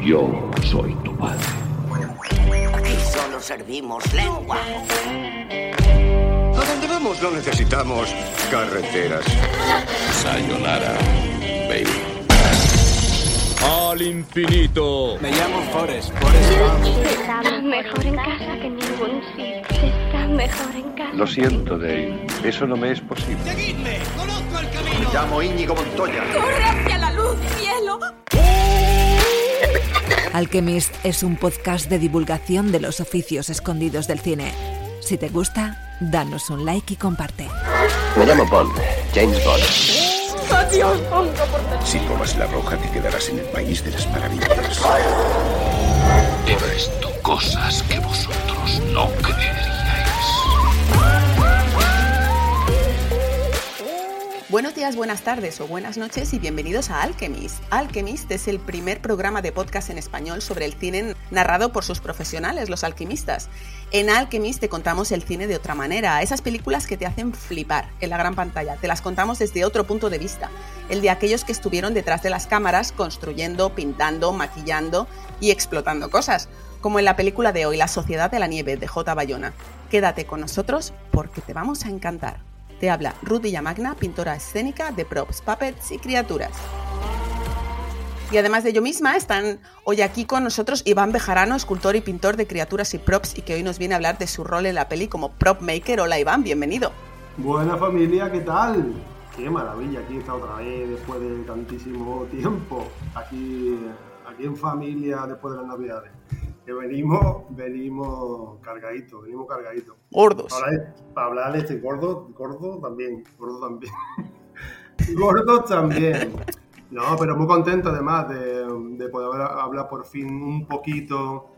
Yo soy tu padre. Aquí solo servimos lengua. A donde vamos no necesitamos carreteras. Sayonara, baby. Al infinito. Me llamo Forrest, Forrest Gump. Está mejor en casa que en ningún sitio. Está mejor en casa. Lo siento, Dave. Eso no me es posible. ¡Seguidme! ¡Conozco el camino! Me llamo Íñigo Montoya. ¡Corre hacia la luz, cielo! Alchemist es un podcast de divulgación de los oficios escondidos del cine. Si te gusta, danos un like y comparte. Me llamo Bond. James Bond. ¡Adiós, Pongo, por Si tomas la roja te quedarás en el país de las maravillas. He visto cosas que vosotros no creeríais. Buenos días, buenas tardes o buenas noches y bienvenidos a Alchemist. Alchemist es el primer programa de podcast en español sobre el cine narrado por sus profesionales, los alquimistas. En Alchemist te contamos el cine de otra manera, esas películas que te hacen flipar en la gran pantalla. Te las contamos desde otro punto de vista, el de aquellos que estuvieron detrás de las cámaras construyendo, pintando, maquillando y explotando cosas, como en la película de hoy, La Sociedad de la Nieve de J. Bayona. Quédate con nosotros porque te vamos a encantar. Te habla Ruth Villamagna, pintora escénica de props, puppets y criaturas. Y además de yo misma, están hoy aquí con nosotros Iván Bejarano, escultor y pintor de criaturas y props, y que hoy nos viene a hablar de su rol en la peli como prop maker. Hola Iván, bienvenido. Buena familia, ¿qué tal? Qué maravilla, aquí está otra vez después de tantísimo tiempo, aquí, aquí en familia después de las navidades. Que venimos, venimos cargaditos, venimos cargaditos. Gordos. Para hablar, para hablar de este gordo, gordo también, gordo también. gordo también. No, pero muy contento además de, de poder hablar por fin un poquito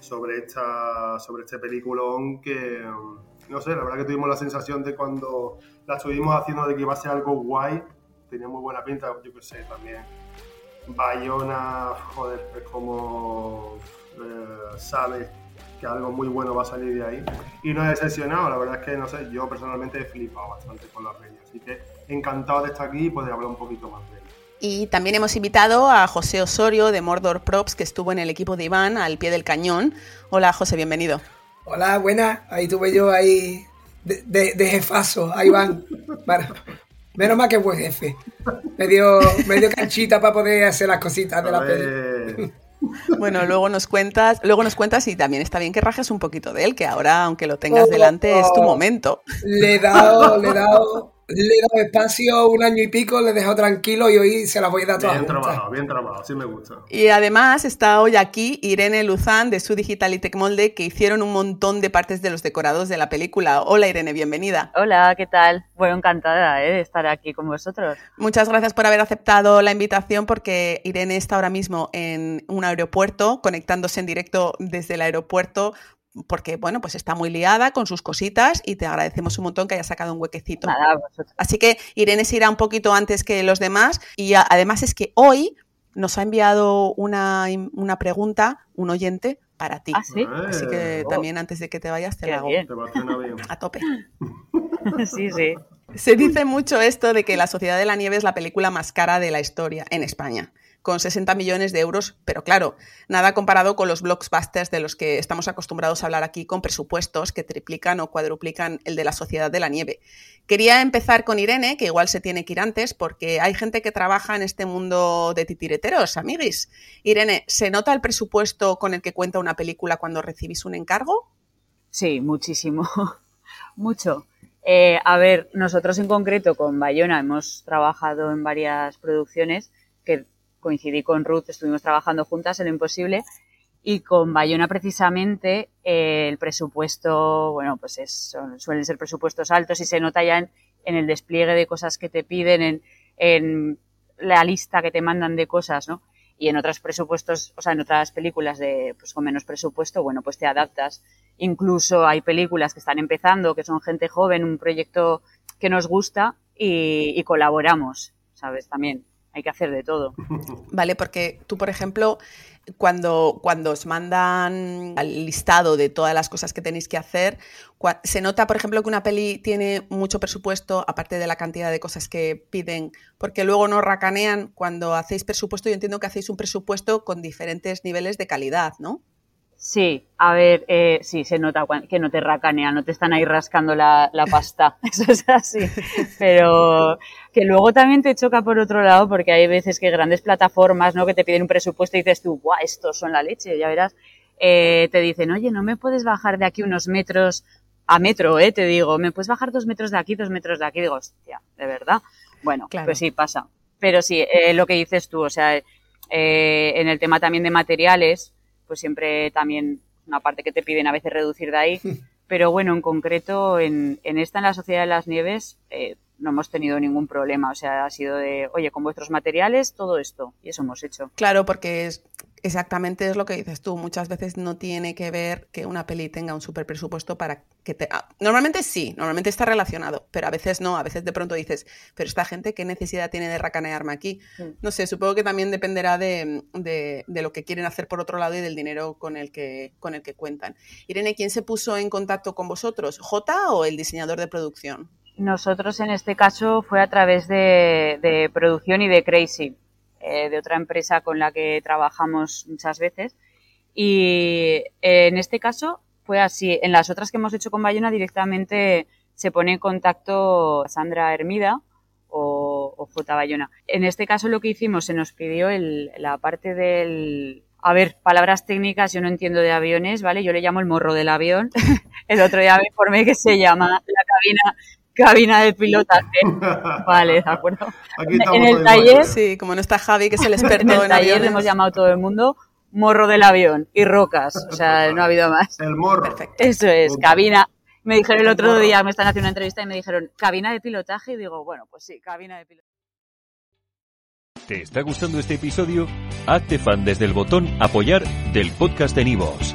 sobre esta sobre este peliculón que no sé, la verdad que tuvimos la sensación de cuando la estuvimos haciendo de que iba a ser algo guay, tenía muy buena pinta, yo qué sé, también. Bayona, joder, es como sabe que algo muy bueno va a salir de ahí. Y no he decepcionado, la verdad es que, no sé, yo personalmente he flipado bastante con la peli, así que encantado de estar aquí y poder hablar un poquito más de ella. Y también hemos invitado a José Osorio de Mordor Props, que estuvo en el equipo de Iván al pie del cañón. Hola José, bienvenido. Hola, buenas. Ahí tuve yo ahí de, de, de jefazo. Van. Bueno, menos mal que buen jefe. Me dio, me dio canchita para poder hacer las cositas de la peli. Bueno, luego nos cuentas, luego nos cuentas y también está bien que rajes un poquito de él, que ahora, aunque lo tengas delante, es tu momento. Le he dado, le he dado, le he dado espacio un año y pico, le he dejado tranquilo y hoy se las voy a dar todas Bien juntas. trabajado, bien trabajado, sí me gusta. Y además está hoy aquí Irene Luzán de su Digital y Tecmolde, que hicieron un montón de partes de los decorados de la película. Hola Irene, bienvenida. Hola, ¿qué tal? Bueno, encantada ¿eh? de estar aquí con vosotros. Muchas gracias por haber aceptado la invitación porque Irene está ahora mismo en un aeropuerto, conectándose en directo desde el aeropuerto porque, bueno, pues está muy liada con sus cositas y te agradecemos un montón que haya sacado un huequecito. Nada. Así que Irene se irá un poquito antes que los demás y a- además es que hoy nos ha enviado una, una pregunta un oyente para ti. ¿Ah, sí? Así que Oh. también antes de que te vayas te Qué la hago bien. a tope. sí, sí. Se dice mucho esto de que La Sociedad de la Nieve es la película más cara de la historia en España, con 60 millones de euros, pero claro, nada comparado con los blockbusters de los que estamos acostumbrados a hablar aquí con presupuestos que triplican o cuadruplican el de La Sociedad de la Nieve. Quería empezar con Irene, que igual se tiene que ir antes, porque hay gente que trabaja en este mundo de titireteros, amiguis. Irene, ¿se nota el presupuesto con el que cuenta una película cuando recibís un encargo? Sí, muchísimo. Mucho. Eh, a ver, nosotros en concreto con Bayona hemos trabajado en varias producciones que coincidí con Ruth, estuvimos trabajando juntas en lo imposible Y con Bayona precisamente eh, el presupuesto, bueno, pues es, suelen ser presupuestos altos y se nota ya en, el despliegue de cosas que te piden, en, la lista que te mandan de cosas, ¿no? y en otros presupuestos, o sea, en otras películas de, pues con menos presupuesto, bueno, pues te adaptas. Incluso hay películas que están empezando, que son gente joven, un proyecto que nos gusta y, colaboramos, ¿sabes? También hay que hacer de todo. Vale, porque tú, por ejemplo, cuando, cuando os mandan al listado de todas las cosas que tenéis que hacer, se nota, por ejemplo, que una peli tiene mucho presupuesto, aparte de la cantidad de cosas que piden, porque luego no racanean cuando hacéis presupuesto. Yo entiendo que hacéis un presupuesto con diferentes niveles de calidad, ¿no? Sí, a ver, eh, sí, se nota que no te racanean, no te están ahí rascando la, pasta, eso es así. Pero que luego también te choca por otro lado, porque hay veces que grandes plataformas, ¿no? Que te piden un presupuesto y dices tú, guau, estos son la leche, ya verás. Eh, te dicen, oye, no me puedes bajar de aquí unos metros a metro, eh, te digo, me puedes bajar dos metros de aquí, dos metros de aquí, digo, hostia, de verdad. Bueno, pues sí, pasa. Pero sí, eh, lo que dices tú, o sea, eh, en el tema también de materiales, pues siempre también una parte que te piden a veces reducir de ahí. Pero bueno, en concreto, en, en esta, en la Sociedad de las Nieves, eh, no hemos tenido ningún problema. O sea, ha sido de, oye, con vuestros materiales, todo esto. Y eso hemos hecho. Claro, porque es, exactamente es lo que dices tú. Muchas veces no tiene que ver que una peli tenga un super presupuesto para que te. Ah, normalmente sí, normalmente está relacionado, pero a veces no. A veces de pronto dices, pero esta gente, ¿qué necesidad tiene de racanearme aquí? No sé, supongo que también dependerá de, de, de, lo que quieren hacer por otro lado y del dinero con el, que, con el que cuentan. Irene, ¿quién se puso en contacto con vosotros? ¿J o el diseñador de producción? Nosotros en este caso fue a través de, producción y de Crazy, eh, de otra empresa con la que trabajamos muchas veces. Y eh, en este caso fue así. En las otras que hemos hecho con Bayona directamente se pone en contacto Sandra Hermida o, o J. Bayona. En este caso lo que hicimos, se nos pidió la parte del... A ver, palabras técnicas, yo no entiendo de aviones, ¿vale? Yo le llamo el morro del avión. el otro día me informé que se llama la cabina cabina de pilotaje. Vale, de acuerdo. en el taller, sí, como no está Javi, que es el experto en el taller, le hemos llamado todo el mundo morro del avión y rocas. O sea, no ha habido más. El morro. Perfecto. Eso es, cabina. Me dijeron el otro día, me están haciendo una entrevista y me dijeron, cabina de pilotaje. Y digo, bueno, pues sí, cabina de pilotaje. ¿Te está gustando este episodio? Hazte fan desde el botón apoyar del podcast de Nivos.